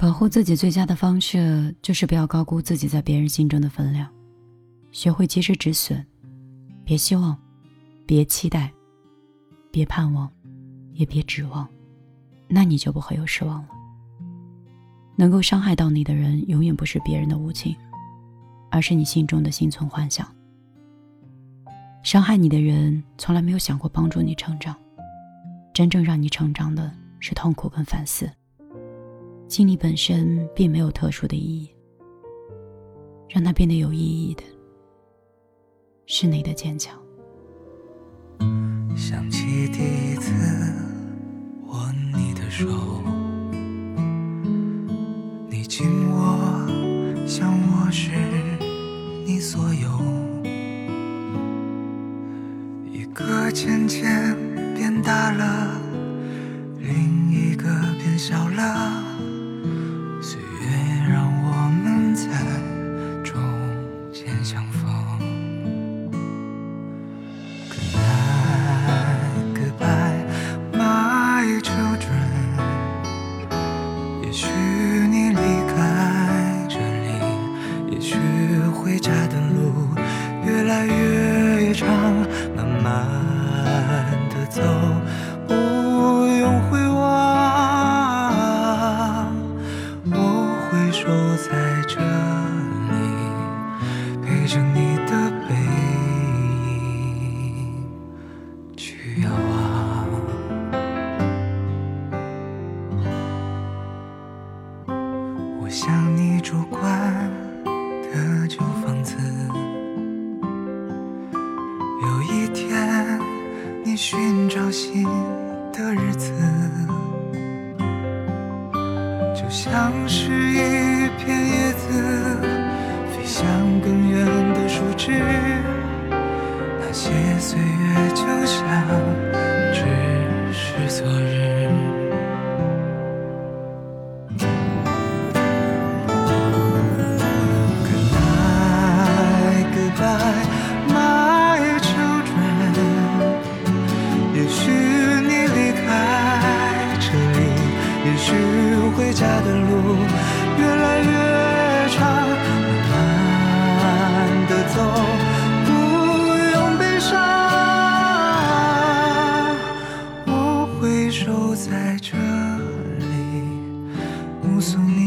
保护自己最佳的方式就是不要高估自己在别人心中的分量，学会及时止损，别希望，别期待，别盼望，也别指望，那你就不会有失望了。能够伤害到你的人，永远不是别人的无情，而是你心中的心存幻想。伤害你的人，从来没有想过帮助你成长，真正让你成长的是痛苦跟反思。经历本身并没有特殊的意义，让它变得有意义的，是你的坚强。想起第一次握你的手，你紧握像我是你所有，一个渐渐变大了，另一个变小了。家的路越来越长，慢慢的走，不用回望。我会守在这里，陪着你的背影去遥望。我想你主观的就。寻找新的日子，就像是一片叶子飞向更远的树枝。那些岁月就像只是昨日。回家的路越来越长，慢慢的走，不用悲伤。我会守在这里，目送你。